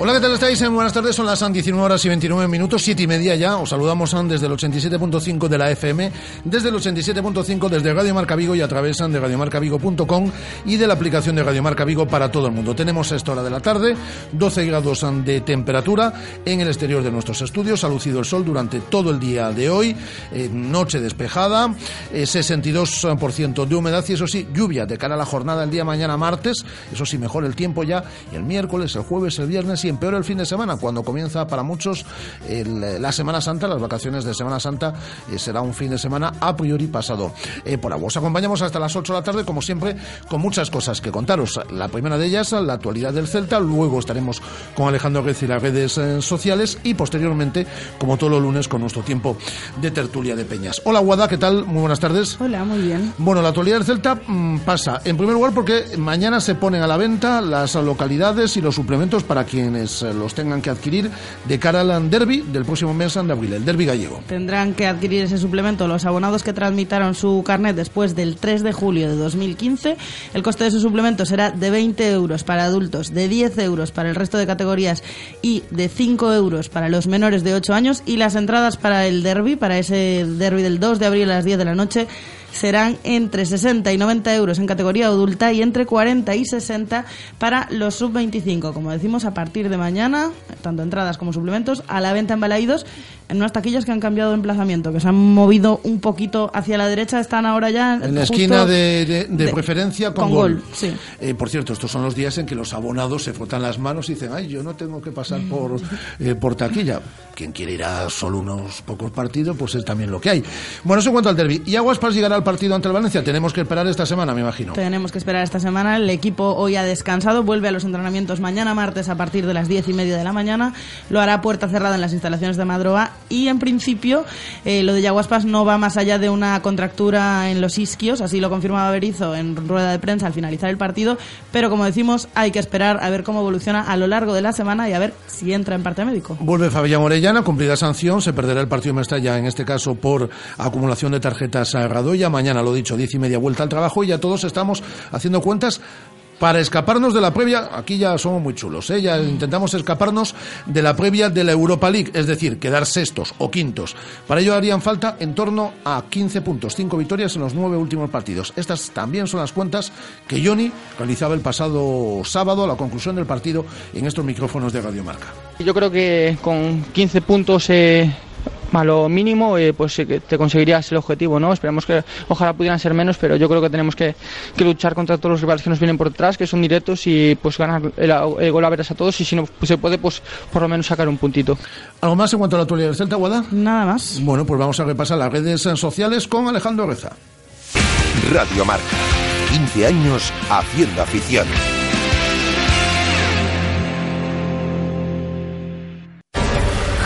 Hola, ¿qué tal estáis? Buenas tardes, son las 19 horas y 29 minutos, 7 y media ya. Os saludamos desde el 87.5 de la FM, desde el 87.5 desde Radio Marca Vigo y a través de radiomarcavigo.com y de la aplicación de Radio Marca Vigo para todo el mundo. Tenemos esta hora de la tarde 12 grados de temperatura en el exterior de nuestros estudios. Ha lucido el sol durante todo el día de hoy, eh, noche despejada, 62% eh, de humedad y eso sí, lluvia de cara a la jornada el día mañana martes. Eso sí, mejor el tiempo ya y el miércoles, el jueves, el viernes y empeora el fin de semana, cuando comienza para muchos la Semana Santa, las vacaciones de Semana Santa, eh, será un fin de semana a priori pasado eh, por agua. Os acompañamos hasta las 8 de la tarde, como siempre, con muchas cosas que contaros. La primera de ellas, la actualidad del Celta, luego estaremos con Alejandro Guez y las redes eh, sociales y posteriormente, como todos los lunes, con nuestro tiempo de tertulia de peñas. Hola Guada, ¿qué tal? Muy buenas tardes. Hola, muy bien. Bueno, la actualidad del Celta mm, pasa, en primer lugar, porque mañana se ponen a la venta las localidades y los suplementos para eh, los tengan que adquirir de cara al derby del próximo mes de abril, el derby gallego. Tendrán que adquirir ese suplemento los abonados que transmitaron su carnet después del 3 de julio de 2015. El coste de su suplemento será de 20 euros para adultos, de 10 euros para el resto de categorías y de 5 euros para los menores de 8 años. Y las entradas para el derby, para ese derby del 2 de abril a las 10 de la noche, serán entre 60 y 90 euros en categoría adulta y entre 40 y 60 para los sub-25. Como decimos, a partir de mañana, tanto entradas como suplementos, a la venta en Balaídos en unas taquillas que han cambiado de emplazamiento, que se han movido un poquito hacia la derecha, están ahora ya en la esquina de, preferencia con, gol. sí. Eh, por cierto, estos son los días en que los abonados se frotan las manos y dicen, ay, yo no tengo que pasar por, eh, por taquilla. Quien quiere ir a solo unos pocos partidos, pues es también lo que hay. Bueno, eso en cuanto al derby. ¿Y Aguas para llegar al partido ante el Valencia? Tenemos que esperar esta semana, me imagino. Tenemos que esperar esta semana. El equipo hoy ha descansado, vuelve a los entrenamientos mañana martes a partir de las diez y media de la mañana. Lo hará puerta cerrada en las instalaciones de Madroa y en principio eh, lo de Yaguaspas no va más allá de una contractura en los isquios, así lo confirmaba Berizo en rueda de prensa al finalizar el partido, pero como decimos hay que esperar a ver cómo evoluciona a lo largo de la semana y a ver si entra en parte médico. Vuelve Fabián Orellana, cumplida sanción, se perderá el partido de Mestalla en este caso por acumulación de tarjetas a Radoya, mañana lo dicho, diez y media vuelta al trabajo y ya todos estamos haciendo cuentas para escaparnos de la previa, aquí ya somos muy chulos, ¿eh? ya intentamos escaparnos de la previa de la Europa League, es decir, quedar sextos o quintos. Para ello harían falta en torno a 15 puntos, 5 victorias en los 9 últimos partidos. Estas también son las cuentas que Johnny realizaba el pasado sábado a la conclusión del partido en estos micrófonos de Radio Marca. Yo creo que con 15 puntos eh, a lo mínimo eh, pues te conseguirías el objetivo no esperamos que ojalá pudieran ser menos pero yo creo que tenemos que, luchar contra todos los rivales que nos vienen por detrás que son directos y pues ganar el, gol a veras a todos y si no pues, se puede pues por lo menos sacar un puntito. Algo más en cuanto a la actualidad del Celta Guada nada más. Bueno pues vamos a repasar las redes sociales con Alejandro Reza. Radio Marca 15 años haciendo afición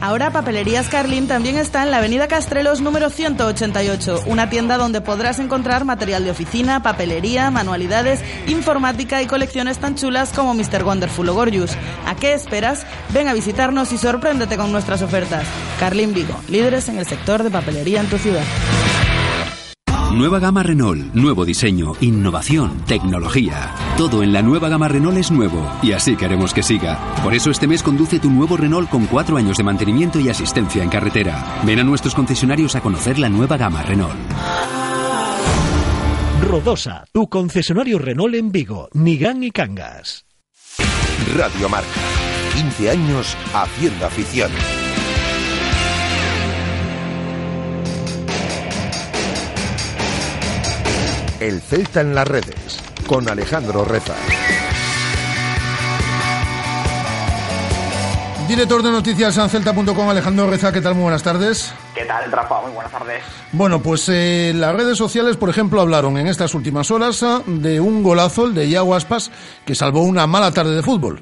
Ahora Papelerías Carlin también está en la Avenida Castrelos número 188, una tienda donde podrás encontrar material de oficina, papelería, manualidades, informática y colecciones tan chulas como Mr. Wonderful o. ¿A qué esperas? Ven a visitarnos y sorpréndete con nuestras ofertas. Carlin Vigo, líderes en el sector de papelería en tu ciudad. Nueva gama Renault, nuevo diseño, innovación, tecnología. Todo en la nueva gama Renault es nuevo y así queremos que siga. Por eso este mes conduce tu nuevo Renault con cuatro años de mantenimiento y asistencia en carretera. Ven a nuestros concesionarios a conocer la nueva gama Renault. Rodosa, tu concesionario Renault en Vigo, Nigán y Cangas. Radio Marca. 15 años haciendo afición. El Celta en las redes, con Alejandro Reza. Director de noticias en celta.com, Alejandro Reza, ¿qué tal? Muy buenas tardes. ¿Qué tal, Rafa? Muy buenas tardes. Bueno, pues eh, las redes sociales, por ejemplo, hablaron en estas últimas horas ah, de un golazo, el de Iago Aspas, que salvó una mala tarde de fútbol.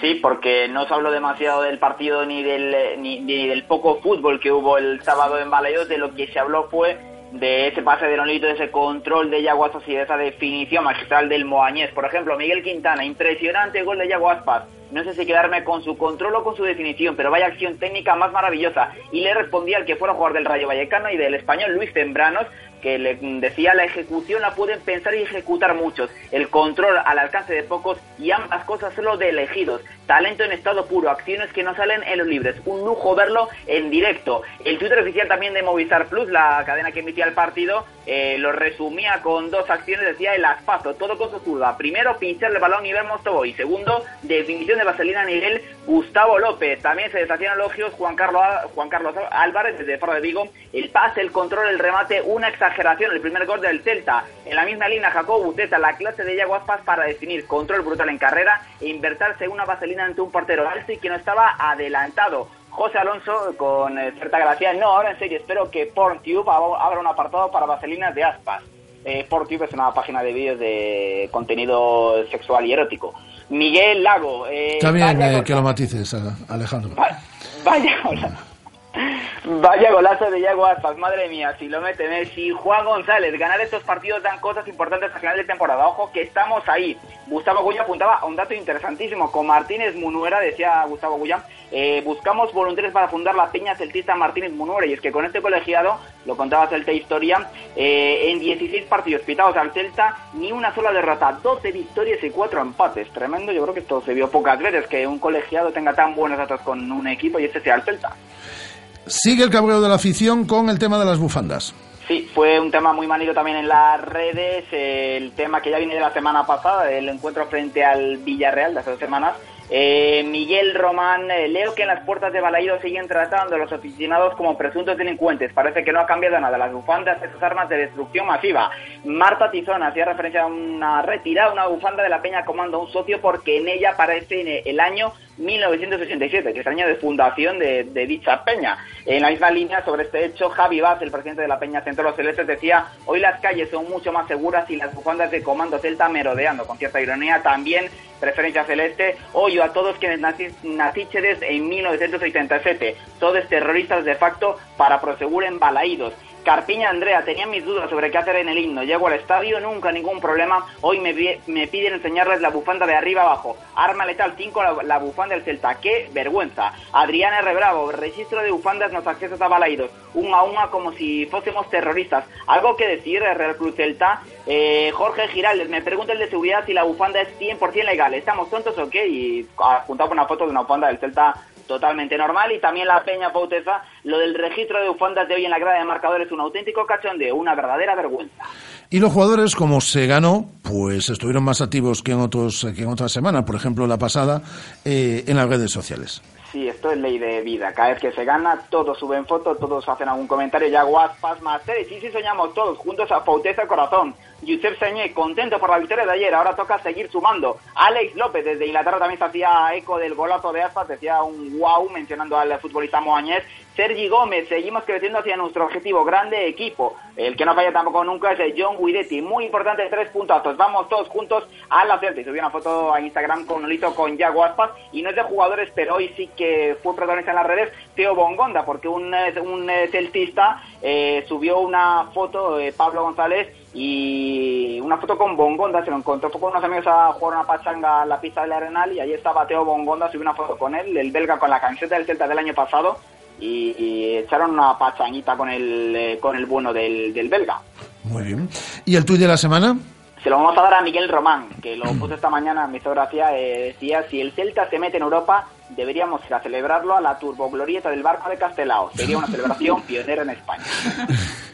Sí, porque no se habló demasiado del partido ni del, eh, ni, ni del poco fútbol que hubo el sábado en Balaídos, de lo que se habló fue de ese pase de Nolito, de ese control de Yago Aspas y de esa definición magistral del Moañés. Por ejemplo, Miguel Quintana, impresionante gol de Yago Aspas. No sé si quedarme con su control o con su definición, pero vaya acción técnica más maravillosa. Y le respondía al que fuera jugador del Rayo Vallecano y del español Luis Tembranos, que le decía la ejecución la pueden pensar y ejecutar muchos, el control al alcance de pocos y ambas cosas solo de elegidos, talento en estado puro, acciones que no salen en los libres, un lujo verlo en directo. El Twitter oficial también de Movistar Plus, la cadena que emitía el partido, eh, lo resumía con dos acciones, decía el aspazo, todo con su zurda. Primero, pinchar el balón y ver Mostobo y segundo, definición de vaselina nivel Gustavo López. También se deshacían elogios Juan Carlos, Juan Carlos Álvarez desde Faro de Vigo, el pase, el control, el remate, una exageración, el primer gol del Celta. En la misma línea, Jacob Buteta, la clase de Iago Aspas para definir control brutal en carrera e invertirse una vaselina ante un portero alto y que no estaba adelantado. José Alonso, con eh, cierta gracia, no, ahora en serio, espero que PornTube abra un apartado para vaselinas de Aspas. Eh, PornTube es una página de vídeos de contenido sexual y erótico. Miguel Lago. Eh, vaya eh, que lo matices, Alejandro. Vaya golazo. Vaya golazo de Iago madre mía, si lo mete Messi, Juan González, ganar estos partidos dan cosas importantes al final de temporada, ojo que estamos ahí. Gustavo Guya apuntaba a un dato interesantísimo, con Martínez Munuera, decía Gustavo Guya, eh, buscamos voluntarios para fundar la peña celtista Martínez Munuera, y es que con este colegiado, lo contaba Celta Historia, eh, en 16 partidos pitados al Celta, ni una sola derrota, 12 victorias y 4 empates, tremendo, yo creo que esto se vio pocas veces, que un colegiado tenga tan buenos datos con un equipo y este sea el Celta. Sigue el cabreo de la afición con el tema de las bufandas. Sí, fue un tema muy manido también en las redes, el tema que ya viene de la semana pasada, el encuentro frente al Villarreal de hace dos semanas. Eh, Miguel Román, eh, leo que en las puertas de Balaído siguen tratando a los aficionados como presuntos delincuentes. Parece que no ha cambiado nada. Las bufandas, esas armas de destrucción masiva. Marta Tizón hacía referencia a una retirada, una bufanda de la Peña Comando a un socio porque en ella aparece el año 1987, que es el año de fundación de, de dicha peña. En la misma línea sobre este hecho, Javi Vaz, el presidente de la Peña Centro de los Celestes, decía, hoy las calles son mucho más seguras y las bufandas de Comando Celta merodeando, con cierta ironía, también preferencia celeste, hoy a todos quienes nacíchedes en 1987, todos terroristas de facto para prosegur en balaídos. Carpiña Andrea, tenía mis dudas sobre qué hacer en el himno. Llego al estadio, nunca ningún problema. Hoy me, me piden enseñarles la bufanda de arriba abajo. Arma letal 5, la, la bufanda del Celta. ¡Qué vergüenza! Adriana R. Bravo, registro de bufandas nos accesos a Balaidos. Un a una como si fuésemos terroristas. ¿Algo que decir, Real Cruz Celta? Eh, Jorge Giraldes, me pregunta el de seguridad si la bufanda es 100% legal. ¿Estamos tontos o qué? Y apuntaba una foto de una bufanda del Celta totalmente normal y también la Peña Pauteza, lo del registro de bufandas de hoy en la grada de marcadores es un auténtico cachondeo, una verdadera vergüenza. Y los jugadores, como se ganó, pues estuvieron más activos que en, otros, que en otras semanas, por ejemplo la pasada, eh, en las redes sociales. Sí, esto es ley de vida. Cada vez que se gana, todos suben fotos, todos hacen algún comentario. Ya guaspas, más tres. Sí, sí, soñamos todos juntos a Pauteza Corazón. Josep Señé, contento por la victoria de ayer. Ahora toca seguir sumando. Alex López, desde Inglaterra, también se hacía eco del golazo de Aspas. Decía un wow mencionando al futbolista Moañez. Sergi Gómez, seguimos creciendo hacia nuestro objetivo, grande equipo. El que no falla tampoco nunca es John Guidetti. Muy importante, tres puntazos. Vamos todos juntos a la Celta. Y subí una foto a Instagram con Nolito con Yago Aspas. Y no es de jugadores, pero hoy sí que fue protagonista en las redes Teo Bongonda, porque un, un eh, celtista eh, subió una foto, eh, Pablo González, y una foto con Bongonda, se lo encontró, con unos amigos a jugar una pachanga a la pista del Arenal y ahí estaba Teo Bongonda, subió una foto con él, el belga con la camiseta del Celta del año pasado y, y echaron una pachanguita con el, eh, con el bueno del, del belga. Muy bien. ¿Y el tuit de la semana? Se lo vamos a dar a Miguel Román, que lo puso esta mañana en mi fotografía. Eh, decía: Si el Celta se mete en Europa, deberíamos ir a celebrarlo a la turboglorieta del barco de Castelao. Sería una celebración pionera en España.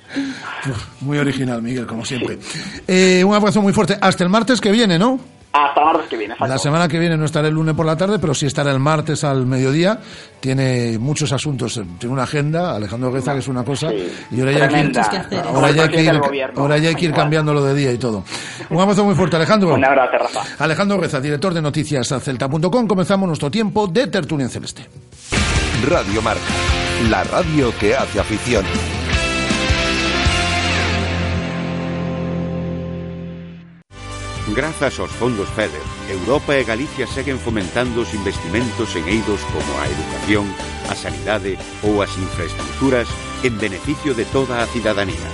Muy original, Miguel, como siempre. Eh, un abrazo muy fuerte. Hasta el martes que viene, ¿no? Hasta el martes que viene. La semana que viene no estará el lunes por la tarde, pero sí estará el martes al mediodía. Tiene muchos asuntos, tiene una agenda, Alejandro Gueza, que es una cosa, y ahora ya hay que ir, ahora ya hay que ir, ahora ya hay que ir cambiándolo de día y todo. Un abrazo muy fuerte, Alejandro. Un abrazo, Rafa. Alejandro Gueza, director de noticias a celta.com. Comenzamos nuestro tiempo de tertulia en celeste. Radio Marca, la radio que hace afición. Grazas aos fondos FEDER, Europa e Galicia seguen fomentando os investimentos en eidos como a educación, a sanidade ou as infraestructuras en beneficio de toda a cidadanía.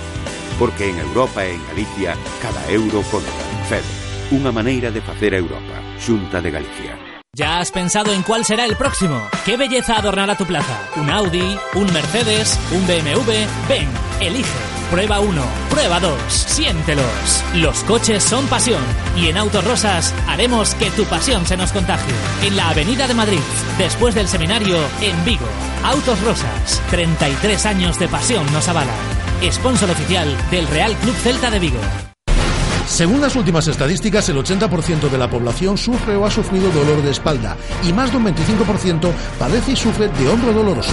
Porque en Europa e en Galicia cada euro conta. FEDER, unha maneira de facer a Europa. Xunta de Galicia. ¿Ya has pensado en cuál será el próximo? ¿Qué belleza adornará tu plaza? ¿Un Audi? ¿Un Mercedes? ¿Un BMW? Ven, elige. Prueba 1, prueba 2, siéntelos. Los coches son pasión y en Autos Rosas haremos que tu pasión se nos contagie. En la Avenida de Madrid, después del seminario en Vigo. Autos Rosas, 33 años de pasión nos avalan. Sponsor oficial del Real Club Celta de Vigo. Según las últimas estadísticas, el 80% de la población sufre o ha sufrido dolor de espalda y más de un 25% padece y sufre de hombro doloroso.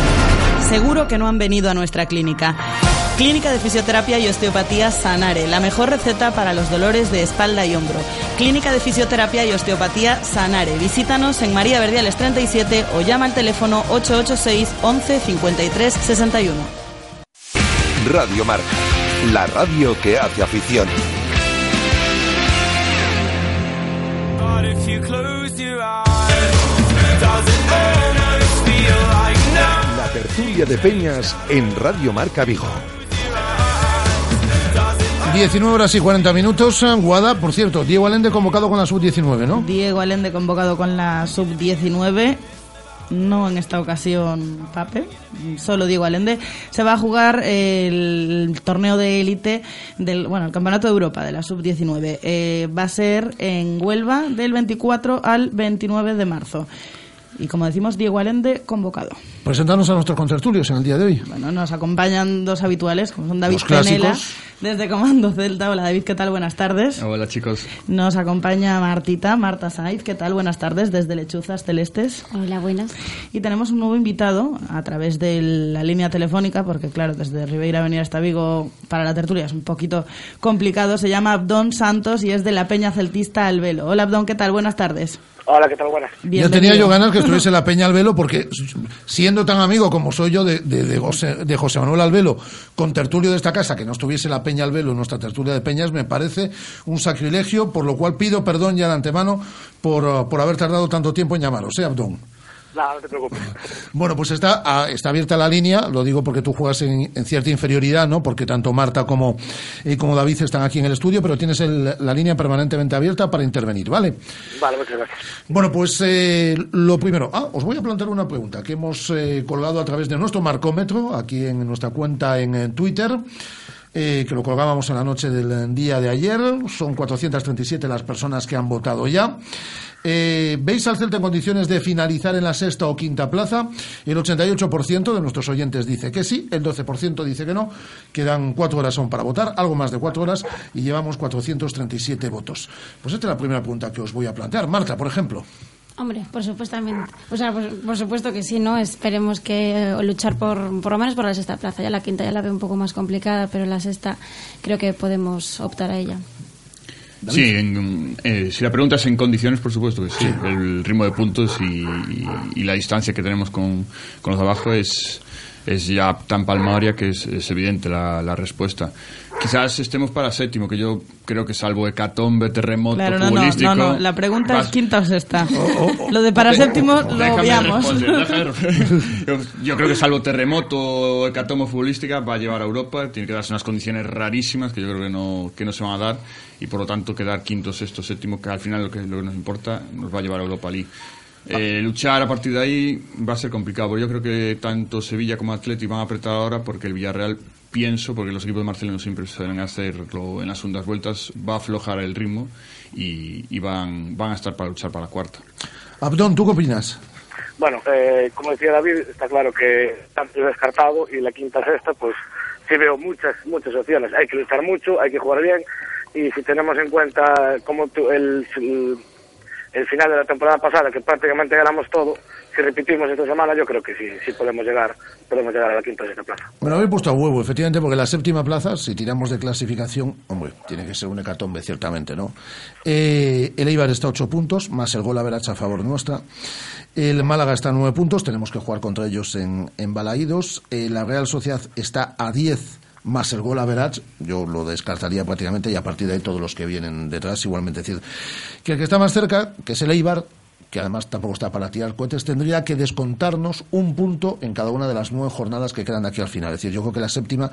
Seguro que no han venido a nuestra clínica. Clínica de Fisioterapia y Osteopatía Sanare, la mejor receta para los dolores de espalda y hombro. Clínica de Fisioterapia y Osteopatía Sanare. Visítanos en María Verdiales 37 o llama al teléfono 886 11 53 61. Radio Marca, la radio que hace afición. La tertulia de Peñas en Radio Marca Vigo. 19 horas y 40 minutos. Guada, por cierto, Diego Allende convocado con la sub-19, ¿no? Diego Allende convocado con la sub-19. No en esta ocasión Pape, solo Diego Allende. Se va a jugar el torneo de élite del, bueno, el Campeonato de Europa de la sub-19. Eh, va a ser en Huelva del 24 al 29 de marzo. Y como decimos, Diego Allende convocado. Presentarnos a nuestros contertulios en el día de hoy. Bueno, nos acompañan dos habituales, como son David. Penela, desde Comando Celta. Hola David, ¿qué tal? Buenas tardes. Hola chicos. Nos acompaña Martita, Marta Saiz, ¿qué tal? Buenas tardes, desde Lechuzas Celestes. Hola, buenas. Y tenemos un nuevo invitado a través de la línea telefónica, porque claro, desde Ribeira venir hasta Vigo para la tertulia es un poquito complicado. Se llama Abdón Santos y es de la Peña Celtista al Velo. Hola Abdón, ¿qué tal? Buenas tardes. Hola, ¿qué tal? Buenas. Ya tenía yo ganas que estuviese la Peña Albelo porque siendo tan amigo como soy yo de, de, de José, de José Manuel Albelo con tertulio de esta casa, que no estuviese la Peña Albelo en nuestra tertulia de Peñas, me parece un sacrilegio, por lo cual pido perdón ya de antemano por, por haber tardado tanto tiempo en llamaros, ¿eh, Abdón? No, no te preocupes. Bueno, pues está, ah, está abierta la línea, lo digo porque tú juegas en, en cierta inferioridad, ¿no? Porque tanto Marta como, eh, como David están aquí en el estudio, pero tienes el- la línea permanentemente abierta para intervenir, ¿vale? Vale, muchas gracias. Bueno, pues eh, lo primero, ah, os voy a plantear una pregunta que hemos eh, colgado a través de nuestro marcómetro, aquí en nuestra cuenta en, Twitter. eh, que lo colgábamos en la noche del día de ayer. Son 437 las personas que han votado ya. Eh, ¿Veis al Celta en condiciones de finalizar en la sexta o quinta plaza? El 88% de nuestros oyentes dice que sí, el 12% dice que no. Quedan cuatro horas son para votar, algo más de cuatro horas, y llevamos 437 votos. Pues esta es la primera pregunta que os voy a plantear. Marta, por ejemplo. Hombre, por supuestamente. O sea, por, por supuesto que sí, ¿no? Esperemos que luchar por, por lo menos por la sexta plaza. Ya la quinta ya la veo un poco más complicada, pero la sexta creo que podemos optar a ella. Sí, en- eh, si la pregunta es en condiciones, por supuesto que sí. El ritmo de puntos y, y- y la distancia que tenemos con, con los de abajo es, es ya tan palmaria que es, es evidente la, la respuesta. Quizás estemos para séptimo, que yo creo que salvo hecatombe, terremoto, Claro, no, no, futbolístico... no, no. La pregunta vas- es quinta o sexta. Lo de para séptimo lo Déjame obviamos. yo, yo creo que salvo terremoto o hecatombe futbolística va a llevar a Europa, tiene que darse unas condiciones rarísimas que yo creo que no, que no se van a dar y por lo tanto quedar quinto, sexto, séptimo, que al final lo que, lo que nos importa nos va a llevar a Europa League. Eh, luchar a partir de ahí va a ser complicado. Yo creo que tanto Sevilla como Atleti van a apretar ahora porque el Villarreal pienso, porque los equipos de Marcelino siempre suelen hacerlo en las segundas vueltas, va a aflojar el ritmo y, y van, van a estar para luchar para la cuarta. Abdón, ¿tú qué opinas? Bueno, eh, como decía David, está claro que tanto descartado y la quinta sexta, pues sí veo muchas muchas opciones. Hay que luchar mucho, hay que jugar bien y si tenemos en cuenta como el, el, el final de la temporada pasada, que prácticamente ganamos todo, si repetimos esta semana, yo creo que sí, sí podemos llegar, podemos llegar a la quinta sexta plaza. Bueno, habéis puesto a huevo, efectivamente, porque la séptima plaza, si tiramos de clasificación, hombre, tiene que ser un hecatombe, ciertamente, ¿no? Eh, el Eibar está a ocho puntos, más el gol a a favor nuestra. El Málaga está a nueve puntos, tenemos que jugar contra ellos en, en Balaídos. Eh, la Real Sociedad está a diez más el gol a Verach, yo lo descartaría prácticamente y a partir de ahí todos los que vienen detrás igualmente. Es decir, que el que está más cerca, que es el Eibar, que además tampoco está para tirar cohetes, tendría que descontarnos un punto en cada una de las nueve jornadas que quedan aquí al final. Es decir, yo creo que la séptima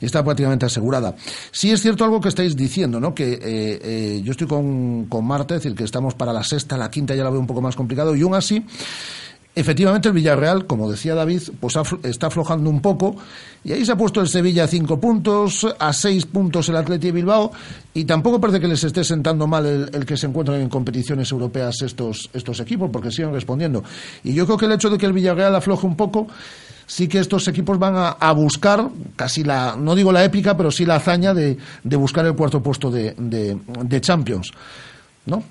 está prácticamente asegurada. Sí es cierto algo que estáis diciendo, ¿no? Que eh, eh, yo estoy con, con Marta, es decir, que estamos para la sexta, la quinta ya la veo un poco más complicado, y aún así Efectivamente, el Villarreal, como decía David, pues está aflojando un poco y ahí se ha puesto el Sevilla a cinco puntos, a seis puntos el Atleti de Bilbao y tampoco parece que les esté sentando mal el, que se encuentren en competiciones europeas estos, estos equipos porque siguen respondiendo. Y yo creo que el hecho de que el Villarreal afloje un poco sí que estos equipos van a, buscar casi la, no digo la épica, pero sí la hazaña de, buscar el cuarto puesto de, de Champions. ¿No?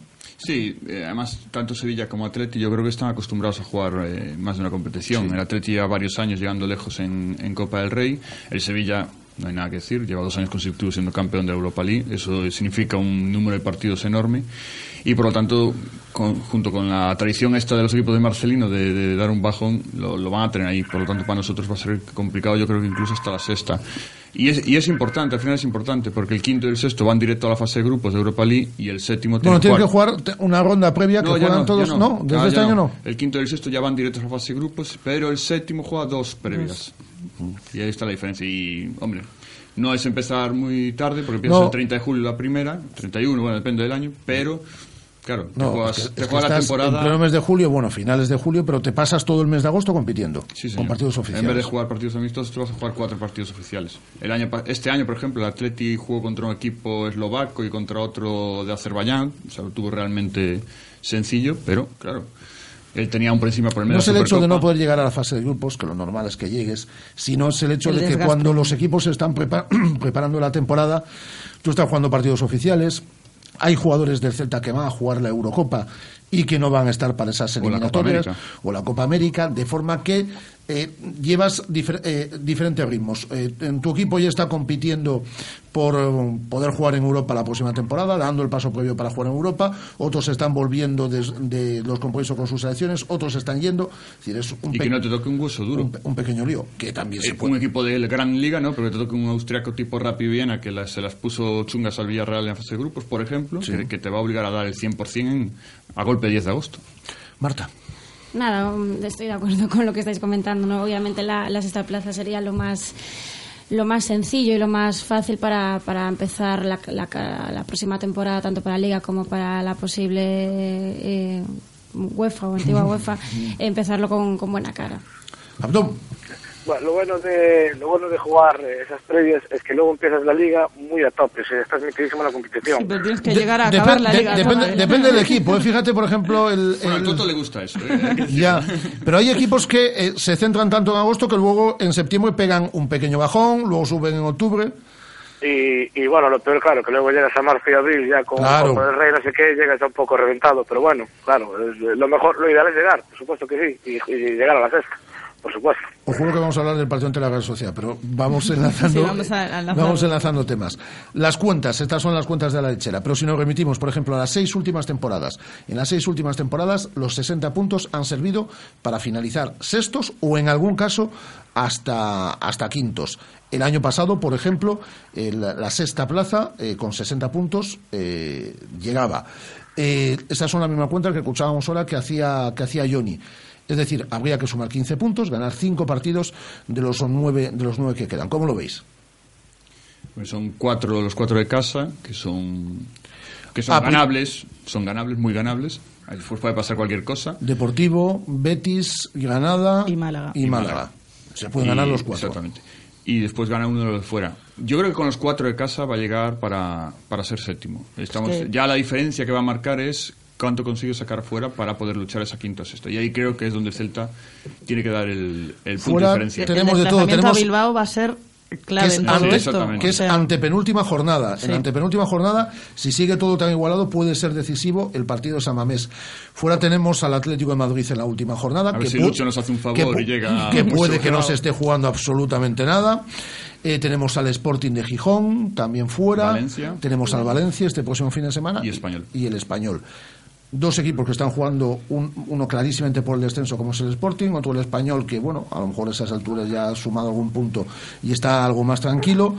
Sí, eh, además tanto Sevilla como Atleti yo creo que están acostumbrados a jugar eh, más de una competición. El Atleti lleva varios años llegando lejos en, en, Copa del Rey. El Sevilla, no hay nada que decir, lleva dos años consecutivos siendo campeón de Europa League. Eso significa un número de partidos enorme. Y por lo tanto, junto con la tradición esta de los equipos de Marcelino de, de dar un bajón, lo, lo, van a tener ahí. Por lo tanto, para nosotros va a ser complicado, yo creo que incluso hasta la sexta. Y es, y es importante, al final es importante, porque el quinto y el sexto van directo a la fase de grupos de Europa League y el séptimo tiene, bueno, tiene que jugar una ronda previa que no, juegan no, todos. No, no, desde ah, este año no. El quinto y el sexto ya van directos a la fase de grupos, pero el séptimo juega dos previas. Y ahí está la diferencia. Y, hombre, no es empezar muy tarde, porque empieza No. el 30 de julio la primera, 31, bueno, depende del año, pero. Claro, te No, juegas, es que- te es que juegas la temporada. En pleno mes de julio, bueno, finales de julio, pero te pasas todo el mes de agosto compitiendo Sí, con partidos oficiales. En vez de jugar partidos amistosos, tú vas a jugar cuatro partidos oficiales. El año, este año, por ejemplo, el Atleti jugó contra un equipo eslovaco y contra otro de Azerbaiyán. O sea, lo tuvo realmente sencillo, pero claro, él tenía un por encima por el medio No es el hecho de no poder llegar a la fase de grupos, que lo normal es que llegues, sino es el hecho El de que cuando los equipos se están prepa- preparando la temporada, tú estás jugando partidos oficiales, hay jugadores del Celta que van a jugar la Eurocopa y que no van a estar para esas O la Copa eliminatorias América. la Copa América, de forma que eh, llevas difer- eh, diferentes ritmos. Eh, en tu equipo ya está compitiendo por eh, poder jugar en Europa la próxima temporada, dando el paso previo para jugar en Europa, otros están volviendo des- de, los compromisos con sus selecciones, otros están yendo. Es decir, es un, Y que no te toque un hueso duro. un, pe- un pequeño lío, que también se Eh, puede. un equipo de la Gran Liga, ¿no? Pero que te toque un austriaco tipo Rapid Viena que las- se las puso chungas al Villarreal en la fase de grupos, por ejemplo, que, que te va a obligar a dar el 100% en- a golpe de 10 de agosto. Marta. Nada, mm, estoy de acuerdo con lo que estáis comentando. ¿no? Obviamente la, la sexta plaza sería lo más lo más sencillo y lo más fácil para, para empezar la, la, la próxima temporada, tanto para la Liga como para la posible eh, UEFA o antigua UEFA, empezarlo con, con buena cara. Abdón. Bueno, lo bueno de lo bueno de jugar eh, esas previas es que luego empiezas la liga muy a tope, o sea, estás metidísimo en la competición. Pero tienes que De- llegar a acabar la de- liga. depende, depende del equipo. ¿eh? Fíjate, por ejemplo, el, Bueno, al el- Toto le gusta eso. ¿eh? Ya, pero hay equipos que eh, se centran tanto en agosto que luego en septiembre pegan un pequeño bajón, luego suben en octubre. Y, y bueno, lo peor, claro, que luego llegas a marzo y abril ya con, Claro. con el rey, no sé qué, llegas ya un poco reventado, pero bueno, claro, lo mejor, lo ideal es llegar, por supuesto que sí, y, y llegar a la sexta, por supuesto. Os juro que vamos a hablar del partido ante la Real Sociedad, pero vamos enlazando, Sí, vamos a enlazar. vamos enlazando temas. Las cuentas, estas son las cuentas de la lechera, pero si nos remitimos, por ejemplo, a las seis últimas temporadas, en las seis últimas temporadas los 60 puntos han servido para finalizar sextos o en algún caso hasta, hasta quintos. El año pasado, por ejemplo, el- la sexta plaza eh, con 60 puntos eh, llegaba. Eh, esas son las mismas cuentas que escuchábamos ahora que hacía, que hacía Johnny. Es decir, habría que sumar 15 puntos, ganar 5 partidos de los nueve, de los nueve que quedan. ¿Cómo lo veis? Pues son cuatro, los cuatro de casa, que son, que son Ah, pues- ganables, son ganables, muy ganables. Después puede pasar cualquier cosa. Deportivo, Betis, Granada y Málaga. Y Málaga. Se pueden ganar los cuatro. Exactamente. Y después gana uno de los de fuera. Yo creo que con los cuatro de casa va a llegar para, para ser séptimo. Estamos, Es que- Ya la diferencia que va a marcar es cuánto consigue sacar fuera para poder luchar esa quinta o sexta. Y ahí creo que es donde el Celta tiene que dar el, el punto Fuera diferencial. tenemos de todo. Tenemos a Bilbao va a ser que clave es, en todo ante, esto. que es O sea, antepenúltima jornada. Sí. En antepenúltima jornada, si sigue todo tan igualado, puede ser decisivo el partido de San Mamés. Fuera tenemos al Atlético de Madrid en la última jornada. A ver que si Lucho nos hace un favor que y llega Que puede que no se esté jugando absolutamente nada. Eh, tenemos al Sporting de Gijón, también fuera. Valencia. Tenemos al Valencia este próximo fin de semana. Y Español. Y el Español. Dos equipos que están jugando, un- uno clarísimamente por el descenso, como es el Sporting, otro el Español, que bueno, a lo mejor a esas alturas ya ha sumado algún punto y está algo más tranquilo.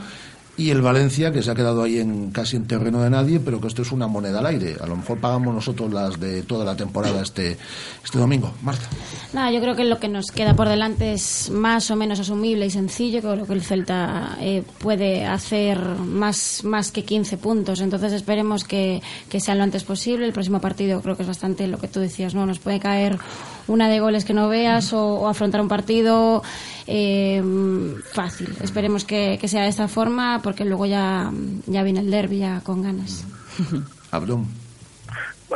Y el Valencia, que se ha quedado ahí en casi en terreno de nadie, pero que esto es una moneda al aire. A lo mejor pagamos nosotros las de toda la temporada este, este domingo. Marta. Nada, yo creo que lo que nos queda por delante es más o menos asumible y sencillo. Creo que el Celta eh, puede hacer más, más que 15 puntos. Entonces esperemos que, que sea lo antes posible. El próximo partido creo que es bastante lo que tú decías, ¿no? Nos puede caer una de goles que no veas o, o afrontar un partido eh, fácil. Esperemos que, que sea de esta forma porque luego ya, ya viene el derby ya con ganas. Abdón.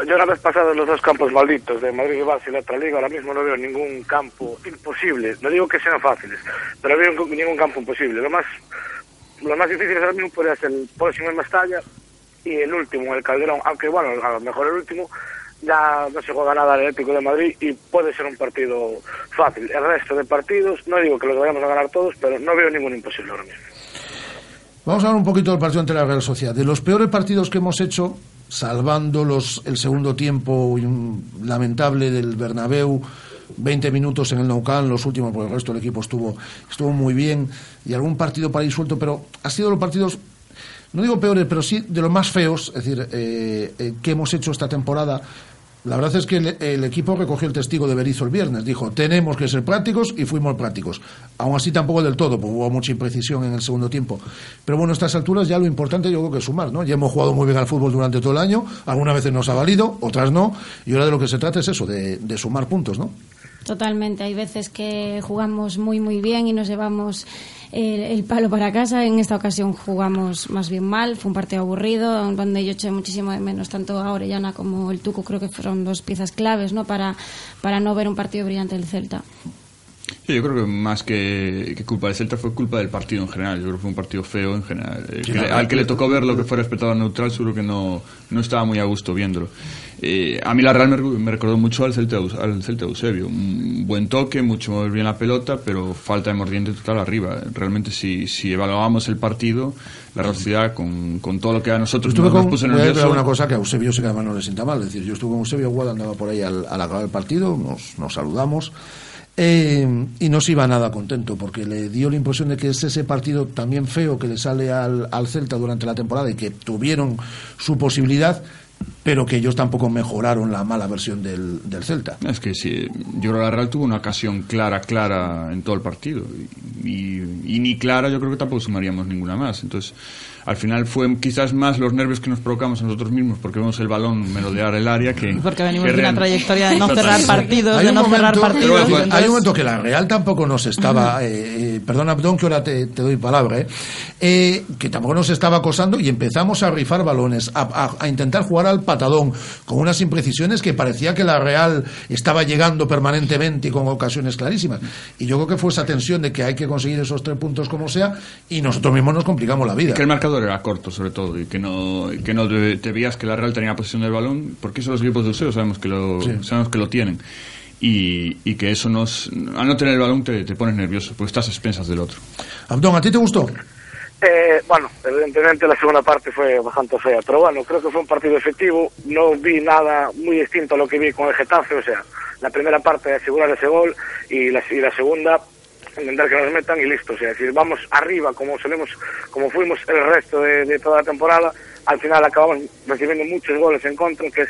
Yo una vez pasados los dos campos malditos de Madrid y Barça y la otra liga, ahora mismo no veo ningún campo imposible. No digo que sean fáciles, pero veo ningún- ningún campo imposible. Lo más, lo más difícil ahora mismo podría ser el próximo en Mestalla y el último, el Calderón. Aunque bueno, a lo mejor el último ya no se juega nada al Atlético de Madrid y puede ser un partido fácil. El resto de partidos, no digo que los vayamos a ganar todos, pero no veo ningún imposible ahora mismo. Vamos a hablar un poquito del partido ante la Real Sociedad. De los peores partidos que hemos hecho, salvando los, el segundo tiempo lamentable del Bernabéu, 20 minutos en el Nou Camp, los últimos, porque el resto del equipo estuvo, estuvo muy bien, y algún partido para ir suelto, pero ha sido los partidos, no digo peores, pero sí de los más feos, es decir, eh, eh, que hemos hecho esta temporada. La verdad es que el, equipo recogió el testigo de Berizzo el viernes. Dijo, tenemos que ser prácticos y fuimos prácticos. Aún así tampoco del todo, porque hubo mucha imprecisión en el segundo tiempo. Pero bueno, a estas alturas ya lo importante yo creo que es sumar, ¿no? Ya hemos jugado muy bien al fútbol durante todo el año, algunas veces nos ha valido, otras no, y ahora de lo que se trata es eso, de, de sumar puntos, ¿no? Totalmente. Hay veces que jugamos muy, muy bien y nos llevamos el, palo para casa. En esta ocasión jugamos más bien mal. Fue un partido aburrido, donde yo eché muchísimo de menos tanto a Orellana como el Tuco. Creo que fueron dos piezas claves ¿no? para, para no ver un partido brillante del Celta. Sí, yo creo que más que, que culpa del Celta fue culpa del partido en general. Yo creo que fue un partido feo en general. Sí, que le- al que le tocó verlo, que fuera espectador neutral, seguro que no, no estaba muy a gusto viéndolo. Eh, a mí la Real me, me recordó mucho al Celta, de al Celta de Eusebio. Un buen toque, mucho mover bien la pelota, pero falta de mordiente total arriba. Realmente, si, si evaluamos el partido, la Real Sociedad, con, con todo lo que a nosotros Estuve nos, con, nos puso una cosa que a Eusebio sé que además no le sienta mal. Es decir, yo estuve con Eusebio Aguada, andaba por ahí al, al acabar el partido, nos, nos saludamos. Eh, y no se iba nada contento porque le dio la impresión de que es ese partido también feo que le sale al, al Celta durante la temporada y que tuvieron su posibilidad, pero que ellos tampoco mejoraron la mala versión del, del Celta. Es que sí, yo creo que la Real tuvo una ocasión clara, clara en todo el partido. Y, y- y ni clara yo creo que tampoco sumaríamos ninguna más. Entonces, al final fue quizás más los nervios que nos provocamos a nosotros mismos porque vemos el balón merodear el área que... Porque venimos que de una trayectoria de no cerrar partidos, Hay de un no cerrar momento- partidos. Pero, entonces- Hay un momento que la Real tampoco nos estaba, eh, eh, perdona, Abdón, que ahora te, te doy palabra, eh, eh, que tampoco nos estaba acosando y empezamos a rifar balones, a, a- a intentar jugar al patadón, con unas imprecisiones que parecía que la Real estaba llegando permanentemente y con ocasiones clarísimas. Y yo creo que fue esa tensión de que hay que conseguir esos tres puntos como sea y nosotros mismos nos complicamos la vida. Que el marcador era corto, sobre todo, y que no, y que no te, te veías que la Real tenía posesión del balón, porque eso los equipos de Eusebio sabemos que lo, Sí. sabemos que lo tienen. Y, y que eso nos, al no tener el balón te, te pones nervioso, porque estás a expensas del otro. Abdón, ¿a ti te gustó? Eh, bueno, evidentemente la segunda parte fue bastante fea, pero bueno, creo que fue un partido efectivo. No vi nada muy distinto a lo que vi con el Getafe, o sea, la primera parte asegurar ese gol y la, y la segunda intentar que nos metan y listo. O sea, es decir, vamos arriba como solemos, como fuimos el resto de, de toda la temporada. Al final acabamos recibiendo muchos goles en contra, que es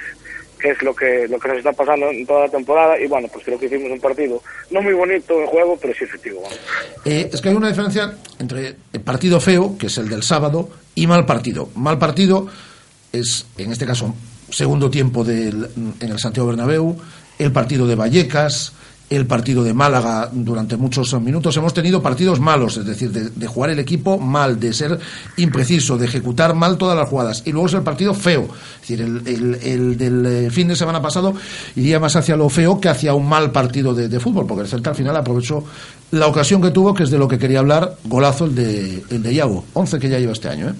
que es lo que lo que nos está pasando en toda la temporada y bueno, pues creo que hicimos un partido no muy bonito en juego, pero sí efectivo. Eh, es que hay una diferencia entre el partido feo, que es el del sábado, y mal partido. Mal partido es, en este caso, segundo tiempo del, en el Santiago Bernabéu, el partido de Vallecas, el partido de Málaga durante muchos minutos. Hemos tenido partidos malos, es decir, de, jugar el equipo mal, de ser impreciso, de ejecutar mal todas las jugadas. Y luego es el partido feo. Es decir, el, del eh, fin de semana pasado iría más hacia lo feo que hacia un mal partido de, fútbol, porque el Celta al final aprovechó la ocasión que tuvo, que es de lo que quería hablar, golazo el de, el de Iago. 11 que ya lleva este año, ¿eh?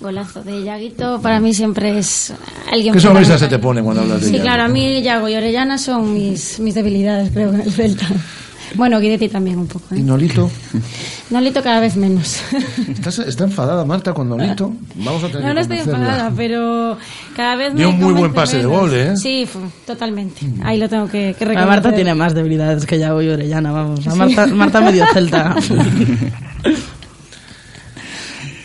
Golazo de Yaguito para mí siempre es alguien ¿Qué sonrisa se te pone cuando hablas de Sí, claro, a mí Yago y Orellana son mis, mis debilidades, creo, en el Celta. Bueno, Guidetti también un poco. ¿eh? ¿Y Nolito? Nolito cada vez menos. ¿Estás, ¿Está enfadada Marta con Nolito? Vamos a tener no, no estoy enfadada, pero cada vez Dio un muy buen pase de gol, ¿eh? Sí, totalmente. Ahí lo tengo que, que reconocer. Marta tiene más debilidades que Yago y Orellana, vamos. Marta, Marta medio Celta.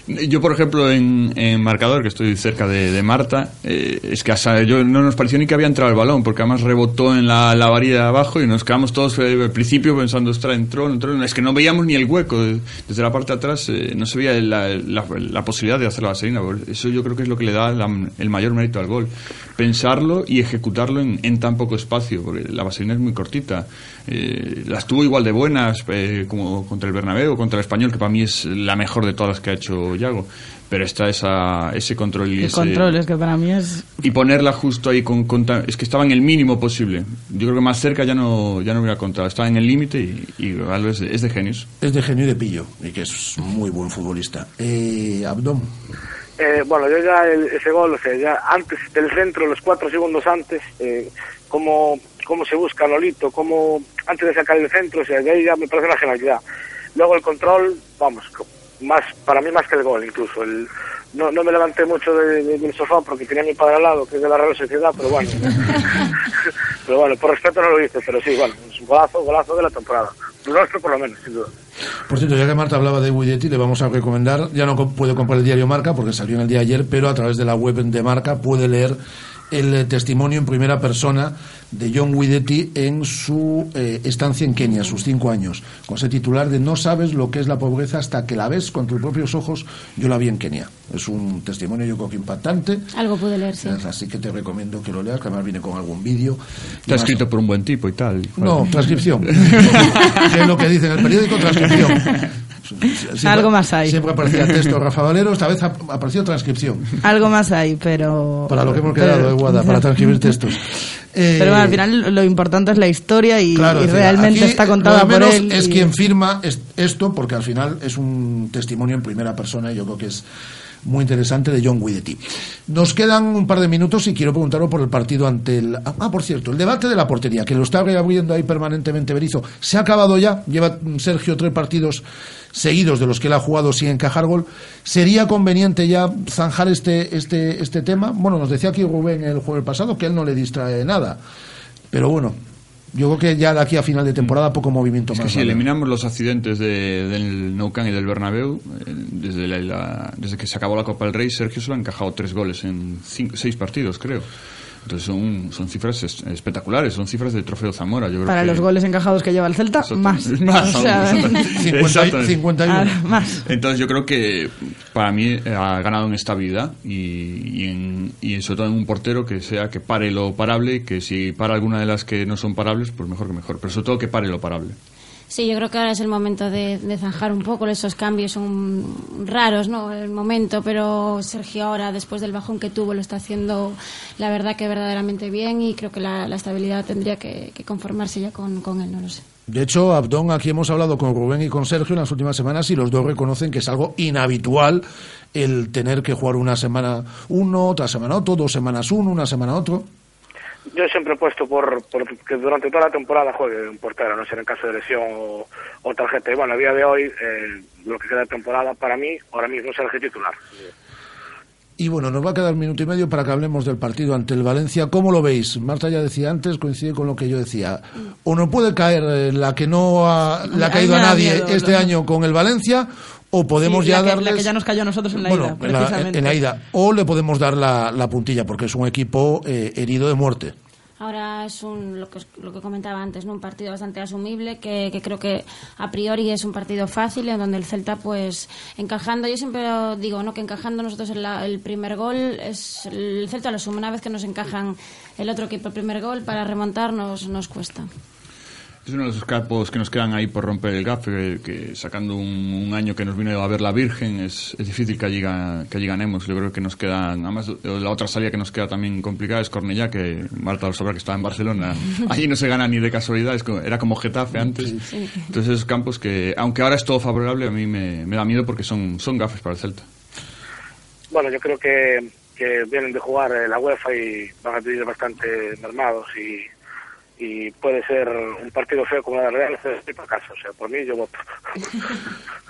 Yo, por ejemplo, en, marcador, que estoy cerca de, Marta, eh, es que yo, no nos pareció ni que había entrado el balón, porque además rebotó en la, la varilla de abajo y nos quedamos todos eh, al principio pensando, ostras, entró, entró. Es que no veíamos ni el hueco. Desde la parte de atrás eh, no se veía la, la, posibilidad de hacer la vaselina. Eso yo creo que es lo que le da el mayor mérito al gol. Pensarlo y ejecutarlo en, en tan poco espacio, porque la vaselina es muy cortita. las tuvo igual de buenas como contra el Bernabéu, contra el Español, que para mí es la mejor de todas que ha hecho Yago. Pero está esa, ese control y ese... control, es que para mí es... Y ponerla justo ahí, con, es que estaba en el mínimo posible. Yo creo que más cerca ya no, ya no hubiera contado. Estaba en el límite y, y es, de, es, de, genios. Es de genio y de pillo, y que es muy buen futbolista. Eh, Abdón. Eh, bueno, yo ya ese gol, o sea, ya antes del centro, los cuatro segundos antes, eh, cómo, cómo se busca Lolito, cómo antes de sacar el centro, o sea, ya, ya me parece una genialidad. Luego el control, vamos, más para mí más que el gol incluso. El, no, no me levanté mucho del sofá porque tenía mi padre al lado que es de la Real Sociedad pero bueno. Pero bueno por respeto no lo hice pero sí bueno es un golazo golazo de la temporada. Nuestro por lo menos sin duda. Por cierto, ya que Marta hablaba de Guidetti, le vamos a recomendar, ya no puede comprar el diario Marca porque salió en el día ayer, pero a través de la web de Marca puede leer el eh, testimonio en primera persona de John Guidetti en su eh, estancia en Kenia, sus cinco años, con ese titular de No sabes lo que es la pobreza hasta que la ves con tus propios ojos. Yo la vi en Kenia. Es un testimonio, yo creo que impactante. Algo pude leer, sí. Así que te recomiendo que lo leas, que además viene con algún vídeo. Está escrito por un buen tipo y tal. No, transcripción. es lo que dice en el periódico, transcripción. Algo más hay. Siempre aparecía texto Rafa Valero, esta vez ha aparecido transcripción. Algo más hay, pero... Para lo que hemos quedado, de Guada, para transcribir textos. Pero bueno, al final lo importante es la historia y, realmente está contada por él. Es quien firma esto, porque al final es un testimonio en primera persona y yo creo que es muy interesante de John Guidetti. Nos quedan un par de minutos y quiero preguntarlo por el partido ante el... Ah, por cierto, el debate de la portería, que lo está reabriendo ahí permanentemente Berizo, ¿se ha acabado ya? Lleva Sergio tres partidos seguidos de los que él ha jugado sin encajar gol. ¿Sería conveniente ya zanjar este, este, este tema? Bueno, nos decía aquí Rubén el jueves pasado que él no le distrae nada. Pero bueno, yo creo que ya de aquí a final de temporada poco movimiento es más. Que si eliminamos los accidentes del Nou Camp y del Bernabéu, eh, desde, desde que se acabó la Copa del Rey, Sergio solo ha encajado tres goles en seis partidos, creo. Entonces son, son cifras espectaculares, son cifras de trofeo Zamora. Yo Para los goles encajados que lleva el Celta, más. Más, o sea, 51. Ah, más. Entonces yo creo que para mí eh, ha ganado en estabilidad y, y, en, y sobre todo en un portero que sea que pare lo parable, que si para alguna de las que no son parables, pues mejor que mejor. Pero sobre todo que pare lo parable. Sí, yo creo que ahora es el momento de, zanjar un poco. Esos cambios son raros, ¿no? El momento, pero Sergio ahora, después del bajón que tuvo, lo está haciendo, la verdad, que verdaderamente bien y creo que la, estabilidad tendría que, conformarse ya con, él, no lo sé. De hecho, Abdón, aquí hemos hablado con Rubén y con Sergio en las últimas semanas y los dos reconocen que es algo inhabitual el tener que jugar una semana uno, otra semana otro, dos semanas uno, una semana otro yo siempre he puesto por, que durante toda la temporada juegue un portero, no ser en caso de lesión o, tarjeta. Y bueno, a día de hoy, eh, lo que queda de temporada para mí, ahora mismo es el titular. Y bueno, nos va a quedar un minuto y medio para que hablemos del partido ante el Valencia. ¿Cómo lo veis? Marta ya decía antes, coincide con lo que yo decía. O no puede caer eh, la que no ha, le ha caído a nadie este año con el Valencia, o podemos ya la que, darles... La que ya nos cayó a nosotros en la bueno, ida, en la- precisamente. en la ida. O le podemos dar la, la puntilla, porque es un equipo eh, herido de muerte. Ahora es un, lo, que, lo que comentaba antes, ¿no? un partido bastante asumible, que, que creo que a priori es un partido fácil, en donde el Celta, pues, encajando, yo siempre lo digo, ¿no? que encajando nosotros el, la- el primer gol, es el Celta lo suma. Una vez que nos encajan el otro equipo el primer gol, para remontar nos, nos cuesta. Es uno de los capos que nos quedan ahí por romper el gap, que, que sacando un, un año que nos vino a ver la Virgen, es, es difícil que allí, que allí ganemos. Yo creo que nos quedan, además la otra salida que nos queda también complicada es Cornellá, que Marta lo sabrá que estaba en Barcelona. Allí no se gana ni de casualidad, es como- era como Getafe antes. Entonces esos campos que, aunque ahora es todo favorable, a mí me, me da miedo porque son, son gafes para el Celta. Bueno, yo creo que, que vienen de jugar eh, la UEFA y van a venir bastante mermados y, y puede ser un partido feo como la Real, para casa. O sea, por mí yo voto.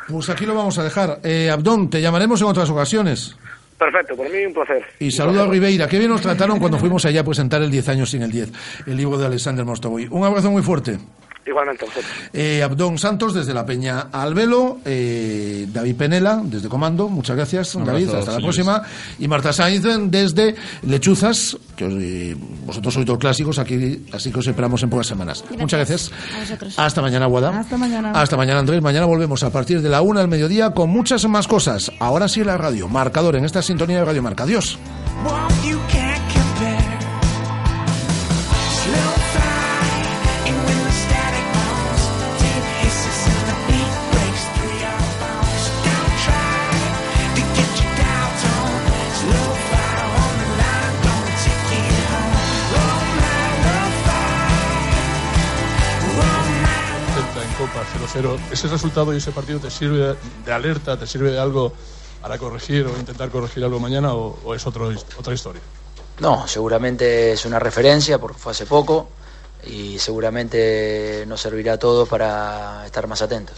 Pues aquí lo vamos a dejar. Eh, Abdón, te llamaremos en otras ocasiones. Perfecto, por mí un placer. Y saludo a Ribeira. Qué bien nos trataron cuando fuimos allá a presentar el 10 años sin el 10, el libro de Alexander Mostovoy. Un abrazo muy fuerte. Igualmente, vosotros. Eh, Abdón Santos desde la Peña Albelo, eh, David Penela desde Comando, muchas gracias Un David, abrazo, hasta la próxima, y Marta Sainz desde Lechuzas, que os- eh, vosotros sois todos clásicos aquí, así que os esperamos en pocas semanas. Muchas gracias. A vosotros. Hasta mañana, Guada. Hasta mañana. Hasta mañana, Andrés. Mañana volvemos a partir de la una del mediodía con muchas más cosas. Ahora sí la radio, marcador en esta sintonía de Radio Marca. Adiós. 0, ese resultado y ese partido te sirve de alerta, te sirve de algo para corregir o intentar corregir algo mañana o, es otra historia? No, seguramente es una referencia porque fue hace poco y seguramente nos servirá a todos para estar más atentos.